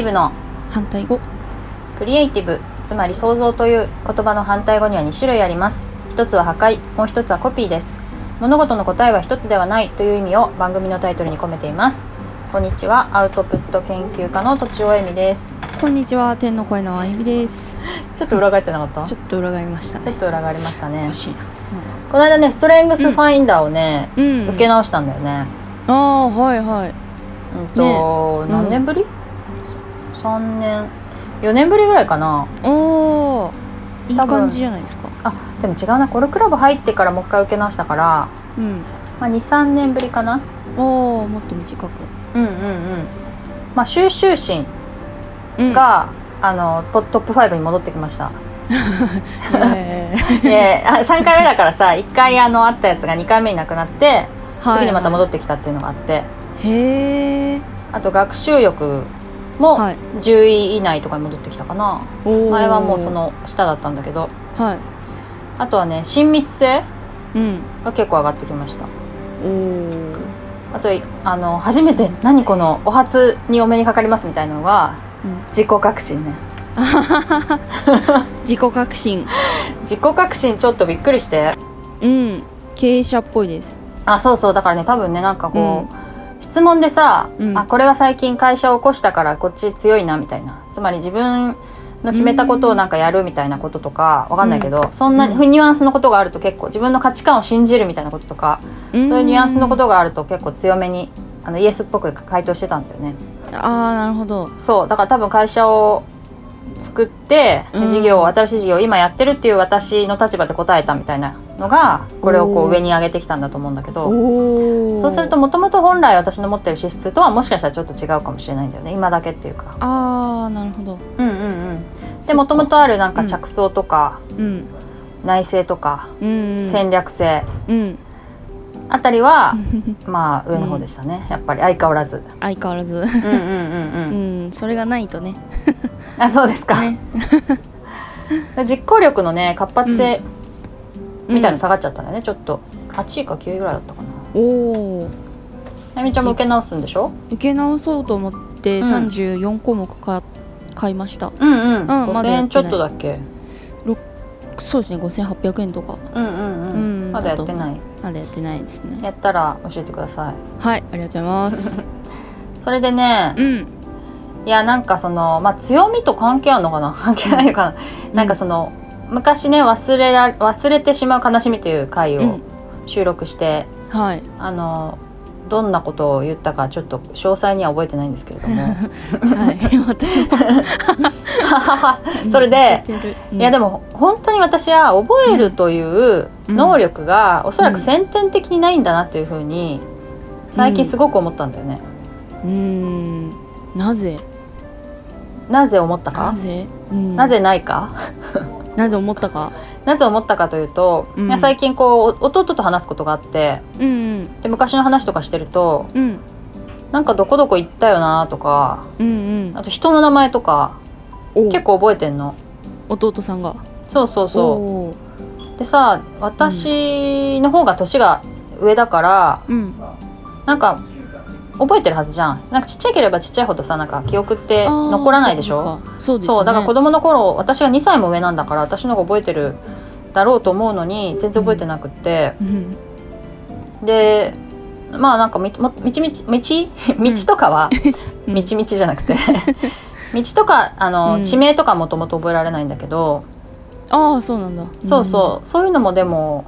ティブの反対語。クリエイティブつまり創造という言葉の反対語には2種類あります。一つは破壊もう一つはコピーです。物事の答えは一つではないという意味を番組のタイトルに込めています。こんにちはアウトプット研究家のとちおえみです。こんにちは天の声のあゆみです。ちょっと裏返ってなかった？ちょっと裏返りましたね。ちょっと裏返りましたね。おかし。いなこの間ねストレングスファインダーをね、うん、うん、受け直したんだよね。ああはいはい。うんと、ね。何年ぶり、三年。4年ぶりぐらいかな。おおいい感じじゃないですか。あでも違うな。コルクラブ入ってからもう一回受け直したから、うん。まあ、23年ぶりかな。おおもっと短く。うんうんうん。まあ収集心うん。が、あのトトップ5に戻ってきました。えであ3回目だからさ1回あのあったやつが2回目になくなってー次にまた戻っってきたっていうのがあって、へえあと学習欲もはい。10位以内とかに戻ってきたかな、おー。前はもうその下だったんだけど。はい。あとはね親密性うん。が結構上がってきました。おおあとあの初めて何このお初にお目にかかりますみたいなのがうん。自己革新ね。自己革新 自己革新ちょっとびっくりして。うん。経営者っぽいです。あそうそう。だからね多分ねなんかこう、質問でさ、うん。あこれは最近会社を起こしたからこっち強いなみたいな。つまり自分の決めたことをなんかやるみたいなこととかわかんないけど、そんなうん。ニュアンスのことがあると結構自分の価値観を信じるみたいなこととか、そうそういうニュアンスのことがあると結構強めにあのイエスっぽく回答してたんだよね。ああなるほど。そうだから多分会社を作ってうん。事業を、新しい事業を今やってるっていう私の立場で答えたみたいなのがこれをこう上に上げてきたんだと思うんだけどそうするともともと本来私の持ってる資質とはもしかしたらちょっと違うかもしれないんだよね。今だけっていうか。ああなるほど。うんうんうん。でもともとあるなんかうん。着想とか、うん。内政とか、うんうん。戦略性。うんあたりは、まあ上の方でしたね、やっぱり相変わらず。相変わらず。うんうんうんううんんそれがないとね。あそうですか、ね。実行力のね活発性みたいなのうん下がっちゃったんだよね、ちょっと。8位か9位ぐらいだったかな。おおあゆみちゃんも受け直すんでしょ？受け直そうと思ってうん。34項目か買いました、うんうん、まだ5000円ちょっとだっけ？そうですね。5800円とか。うんうんうん、うん。まだやってないまだやってないですね。やったら教えてください。はいありがとうございます。それでねうん。いやなんかそのまあ強みと関係あるのかな？関係ないのかな、なんかその昔ね忘れら忘れてしまう悲しみという回をうん。収録して、はい。あのどんなことを言ったかちょっと詳細には覚えてないんですけれども。はい私も。それでうんいやでも本当に私は覚えるという能力がおそらく先天的にないんだなというふうに最近すごく思ったんだよね。うーん。なぜ？なぜ思ったか？なぜ、うん。なぜないか？なぜ思ったか？なぜ思ったかというと、うん。最近こうお弟と話すことがあってうんで昔の話とかしてるとうん。うんなんかどこどこ行ったよなとかうんうん。あと人の名前とかお。結構覚えてんの。弟さんが。そうそうそう。でさ私の方が年が上だからうん。なんか覚えてるはずじゃん。なんかちっちゃければちっちゃいほどさなんか記憶って残らないでしょ？そうね。そうだから子供の頃私が2歳も上なんだから私の方が覚えてるだろうと思うのに全然覚えてなくって、うん。でまあなんかみも道道道道とかはうん。道道じゃなくて。道とかあの、うん。地名とかもともと覚えられないんだけど、ああそうなんだ。そうそう。そういうのもでも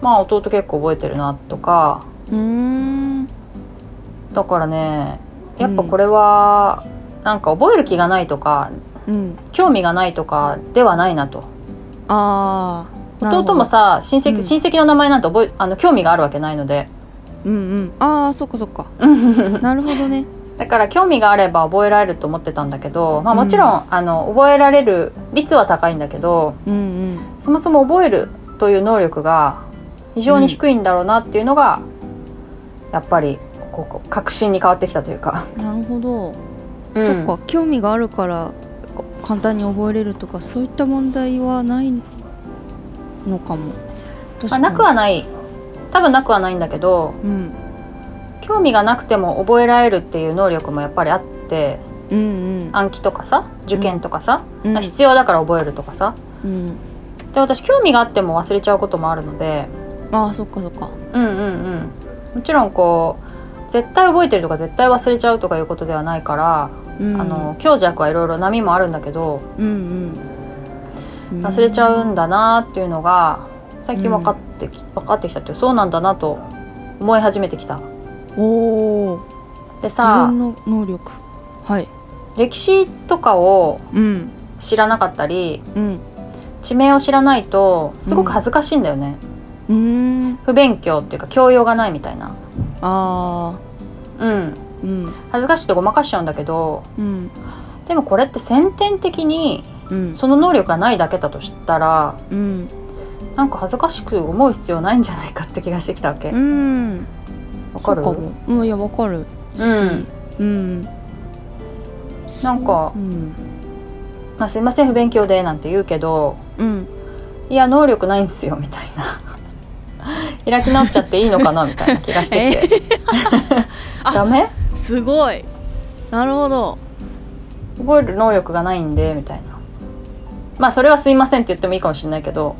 まあ弟結構覚えてるなとか。うーん。だからねやっぱこれは、なんか覚える気がないとかうん。興味がないとかではないなとああ弟もさ親戚,、うん。親戚の名前なんて覚えあの興味があるわけないので。うんうん。ああそっかそっか。なるほどね。だから興味があれば覚えられると思ってたんだけど、まあ、もちろん、うんあの覚えられる率は高いんだけどうんうん。そもそも覚えるという能力が非常に低いんだろうなっていうのが、やっぱりこう確信に変わってきたというか、なるほど、うん。そっか興味があるからこ簡単に覚えれるとかそういった問題はないのかも。確まあ、なくはない。多分なくはないんだけどうん。興味がなくても覚えられるっていう能力もやっぱりあってうんうん。暗記とかさ受験とかさ、うん。必要だから覚えるとかさ。うん。で私興味があっても忘れちゃうこともあるので。ああそっかそっか。うんうんうん。もちろんこう絶対覚えてるとか絶対忘れちゃうとかいうことではないから、うん。あの強弱はいろいろ波もあるんだけどうんうん。忘れちゃうんだなっていうのが最近分かってき、分かってきたっていうそうなんだなと思い始めてきた。おでさ分の能力。はい。歴史とかをうん。知らなかったりうん。地名を知らないとすごく恥ずかしいんだよね、うーん。不勉強っていうか教養がないみたいなあうん。ーうん。恥ずかしくてごまかしちゃうんだけどうん。でもこれって先天的にうん。その能力がないだけだとしたらうん。なんか恥ずかしく思う必要ないんじゃないかって気がしてきたわけ。わ、うん。かる？そうかも。うんいやわかる。し。うん。なんかうん。まあ、すいません不勉強でなんて言うけどうん。いや能力ないんすよみたいな開き直っちゃっていいのかなみたいな気がしてきて あダメ？すごい。なるほど。覚える能力がないんでみたいな。まあそれはすいませんって言ってもいいかもしれないけど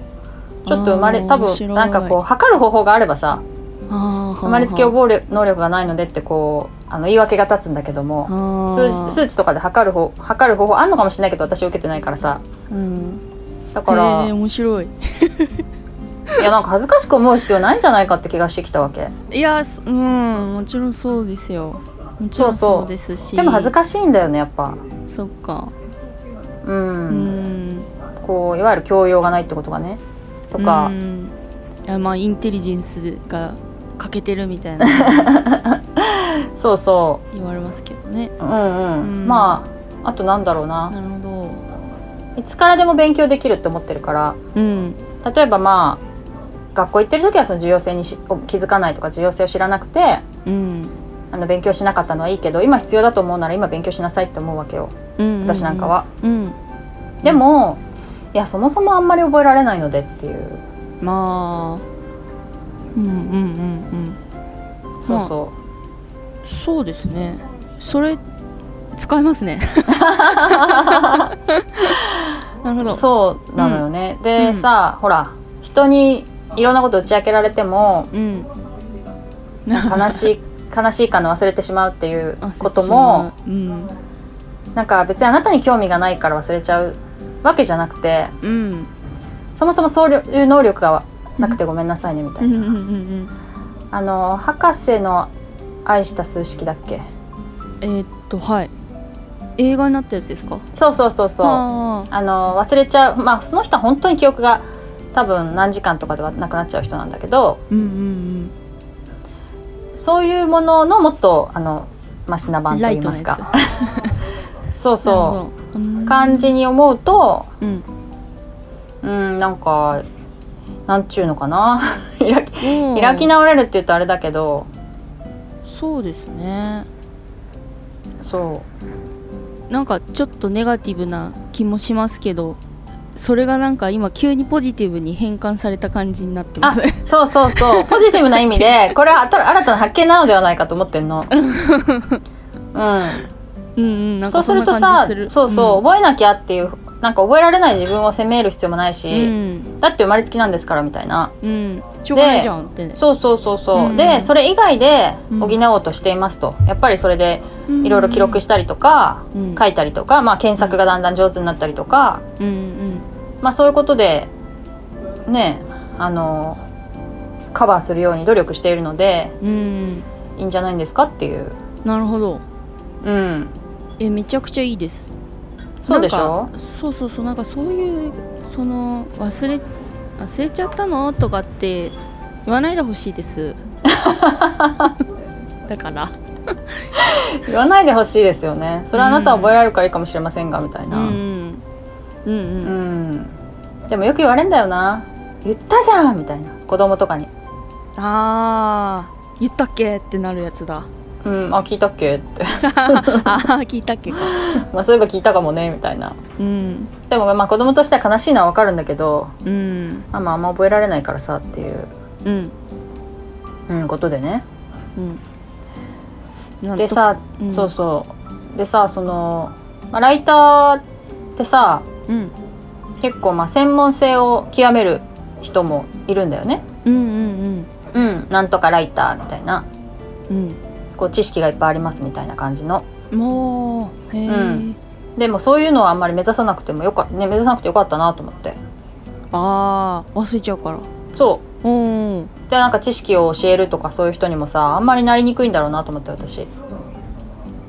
ちょっと生まれ多分なんかこう測る方法があればさ生生まれつき覚える能力がないのでってこうあの言い訳が立つんだけども数字数値とかで測る方測る方法あんのかもしれないけど私受けてないからさ。うん。だから面白い いやなんか恥ずかしく思う必要ないんじゃないかって気がしてきたわけ。いやすうんもちろんそうですよ。もちろんそうですし。でも恥ずかしいんだよねやっぱ。そっか。うん、うん。こういわゆる教養がないってことがね。とか。う、ん。いやまあインテリジェンスが欠けてるみたいな。そうそ言われますけどね。ううんうん、うん。まああとなんだろうな。なるほど。いつからでも勉強できるって思ってるから。うん。例えばまあ学校行ってる時はその重要性にし気づかないとか重要性を知らなくてうん。あの勉強しなかったのはいいけど今必要だと思うなら今勉強しなさいって思うわけよ。うん私なんかは。うん。でもいやそもそもあんまり覚えられないのでっていう。まあ。うんうんうんうん。そうそそうですね。それ使えますね。なるほう、ど。そうなのよね、で、うん。さほら人にいろんなこと打ち明けられてもうん。悲しい 悲しいかの忘れてしまうっていうあこともうん。なんか別にあなたに興味がないから忘れちゃうわけじゃなくてうん。そもそもそういう能力がなくてごめんなさいねみたいな、あの博士の愛した数式だっけ？えーっとはい。映画になったやつですか？そうそうそうそう。ああの忘れちゃう。まあその人は本当に記憶が多分何時間とかではなくなっちゃう人なんだけどーうんうん。そういうもののもっとあのマシなう版といいますか。そうそう。う感じに思うとうん。うんなんかなんちゅうのかな。開きうん。開き直れるって言うとあれだけど。そうですね。そう。なんかちょっとネガティブな気もしますけどそれがなんか今急にポジティブに変換された感じになってまあすそうそうそう。ポジティブな意味で これは新新たな発見なのではないかと思ってんの。うん、うんうんなんそうかそんなする。とさそうそう、覚えなきゃっていうなんか覚えられない自分を責める必要もないし、うん。だって生まれつきなんですからみたいな。うん。しょうがないじゃんってね。そうそうそうそう、うん。でそれ以外でうん。補おうとしていますと、やっぱりそれでいいろいろ記録したりとか、うん。書いたりとか、まあ、検索がだんだん上手になったりとか、うん。うん。まあ、そういうことでねあのカバーするように努力しているのでうん。いいんじゃないんですかっていう、なるほど。うん、えめちゃくちゃいいですそうでしょ？そうそうそうなんかそういうその忘れ忘れちゃったの？とかって言わないでほしいです。だから。言わないでほしいですよね。それはあなたは覚えられるからいいかもしれませんがみたいな、うん。うんうん。うん。でもよく言われんだよな。言ったじゃんみたいな。子供とかに。あー。言ったっけ？ってなるやつだ「うんあ聞いたっけ?」って。あー聞いたっけか。まあそういえば聞いたかもねみたいな。うん。でもまあ子供としては悲しいのは分かるんだけどうん。あまああんま覚えられないからさっていう、うん。うん、ことでね。うん。でさ、うん。そうそう。でさその、まあ、ライターってさうん。結構まあ専門性を極める人もいるんだよね。うんうん。うん、なんとかライターみたいな。うんこう知識がいっぱいありますみたいな感じの。うんもうへえ、うん。でもそういうのはあんまり目指さなくてもよかね目指さなくてよかったなと思って。ああ忘れちゃうから。そう。ん。うでなんか知識を教えるとかそういう人にもさあんまりなりにくいんだろうなと思って私。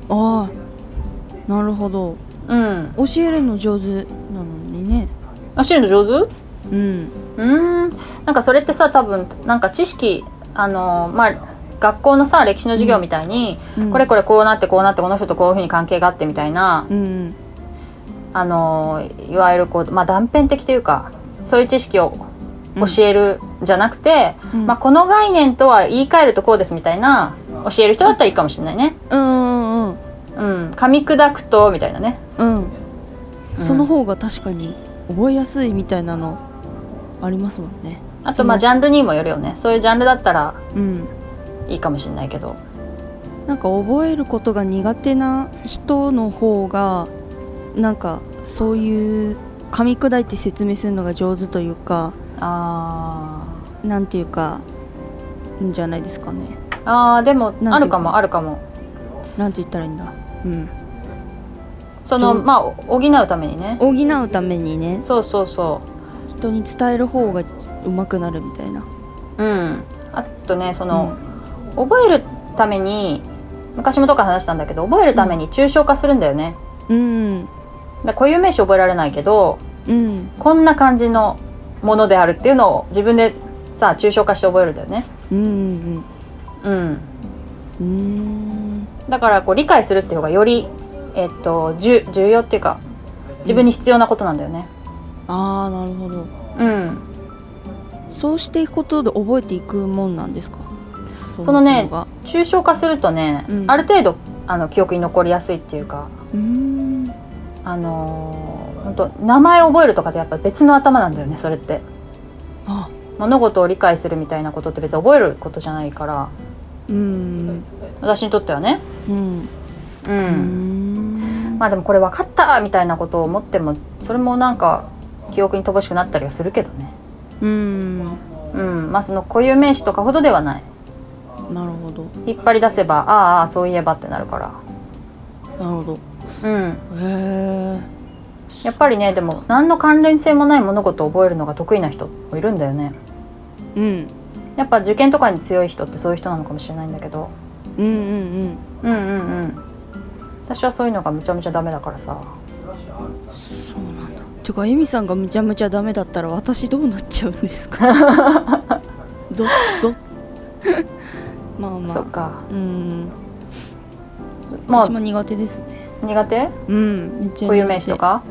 ああなるほど。うん。教えるの上手なのにね。教えるの上手？うん。うーん。なんかそれってさ多分なんか知識あのまあ学校のさ歴史の授業みたいに、うん。これこれこうなってこうなってこの人とこういうふうに関係があってみたいな、うん。あのいわゆるこう、まあ、断片的というかそういう知識を教えるじゃなくて、うん。まあ、この概念とは言い換えるとこうですみたいな教える人だったらいいかもしれないね。うんうんうん。うん、噛み砕くとみたいなね。うん。うん。その方が確かに覚えやすいみたいなのありますもんね。あとまあジャンルにもよるよね。そういうジャンルだったらうんいいかもしれないけど。なんか覚えることが苦手な人の方がなんかそういう噛み砕いて説明するのが上手というかあなんていうかんじゃないですかね。ーあーでもあるかもあるかも。なんて言ったらいいんだ？うん。そのまあ補うためにね。補うためにね。そうそうそ人に伝える方が上手くなるみたいな。ううん。あとねその、覚えるために昔もとか話したんだけど覚えるために抽象化するんだよね、うん。だ固有名詞覚えられないけどうん。こんな感じのものであるっていうのを自分でさ抽象化して覚えるんだよね。うんうんうん。うん。うん。だからこう理解するっていう方がよりえっと重重要っていうか自分に必要なことなんだよね。ああなるほど。うん。そうしていくことで覚えていくもんなんですか？そそのね抽象化するとね、うん。ある程度あの記憶に残りやすいっていうかうーん。あのー、ほんと名前を覚えるとかってやっぱ別の頭なんだよねそれって。あ。物事を理解するみたいなことって別に覚えることじゃないから。うん。私にとってはね。うん。うん。まあでもこれ分かったみたいなことを思ってもそれもなんか記憶に乏しくなったりはするけどね。うん。うん。まあその固有名詞とかほどではないなるほど。引っ張り出せばああそういえばってなるから。なるほど。うん。へえやっぱりねでも何の関連性もない物事を覚えるのが得意な人もいるんだよね。うん。やっぱ受験とかに強い人ってそういう人なのかもしれないんだけど。うんうんうん。うんうん私はそういうのがむちゃむちゃダメだからさ。うんそうなんだ。てかエミさんがむちゃむちゃダメだったら私どうなっちゃうんですか？ぞぞまあまあ。そっか。うん。まあ。私も苦手ですね。苦手？うん固有名詞とか？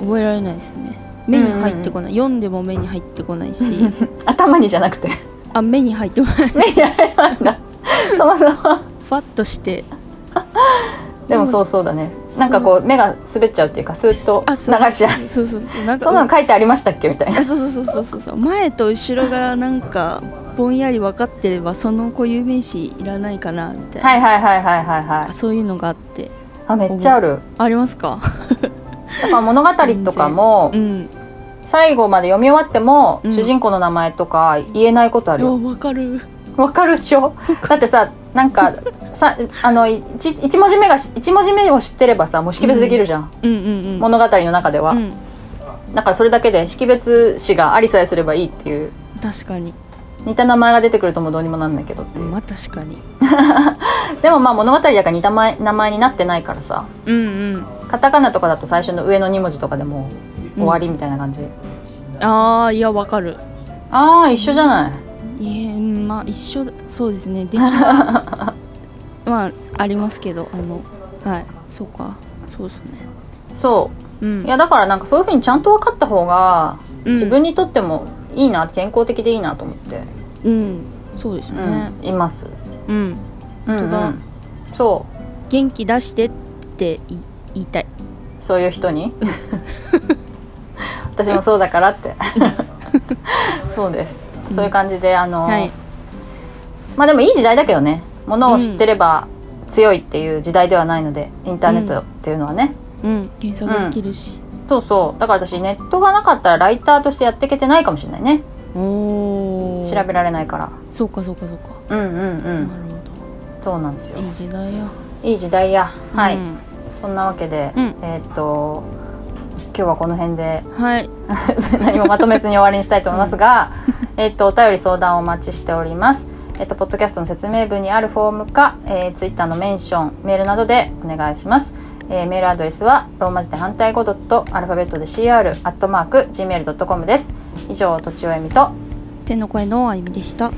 覚えられないですね。目に入ってこない、読んでも目に入ってこないし。頭にじゃなくて。あ目に入ってこない。目に入らないんだ。そもそも。ファッとして。でもそうそうだね。なんかこう目が滑っちゃうっていうかスーッとあそう。流しちゃう。そうそうそう。なんかそんなの書いてありましたっけ？みたいな。そうそうそうそうそう。前と後ろがなんかぼんやり分かってればその固有名詞いらないかなみたいな、はいはいはいはいはいはい。そういうのがあって。あめっちゃある。ありますか？やっぱ物語とかもうん。最後まで読み終わっても、うん。主人公の名前とか言えないことあるよ。分かる。わかるっしょ？だってさなんかさあの一一文字目が一文字目を知ってればさもう識別できるじゃん、うんうんうん。物語の中では、うん。だからそれだけで識別詞がありさえすればいいっていう。確かに似た名前が出てくるともうどうにもなんないけどまあ確かに。でもまあ物語だから似た前名前になってないからさ。うんうん。カタカナとかだと最初の上の2文字とかでもう終わりみたいな感じ、ああいや分かる。ああ一緒じゃない？いえうんまあ一緒だそうですね。出来はまあありますけどあのはいそうか。そうですね。そう。うん。いやだからなんかそういうふうにちゃんと分かった方がうん。自分にとってもいいな健康的でいいなと思って、うんそうですうんねいます、うん。うん当だ。う。んそ元気出してって言いたい。うそういう人に？私もそうだからって。そうです。そういう感じであの、はい。まあでもいい時代だけどね。ものを知ってれば強いっていう時代ではないのでインターネットっていうのはね、うん。検索できるし、そうそう。だから私ネットがなかったらライターとしてやっていけてないかもしれないね。おお調べられないから。そうかそうかそうか、うんうんうん。なるそうなんですよ。ほどいい時代や。いい時代や。はい、うん。そんなわけで、うん。えーっと今日はこの辺ではい。何もまとめずに終わりにしたいと思いますが、えっとお便り相談をお待ちしております。えっとポッドキャストの説明文にあるフォームか、えー、ツイッターのメンション、メールなどでお願いします。えーメールアドレスはローマ字で反対語ドットアルファベットで CR アットマーク gmail ドットコムです。以上とちおえみと天の声のあゆみでした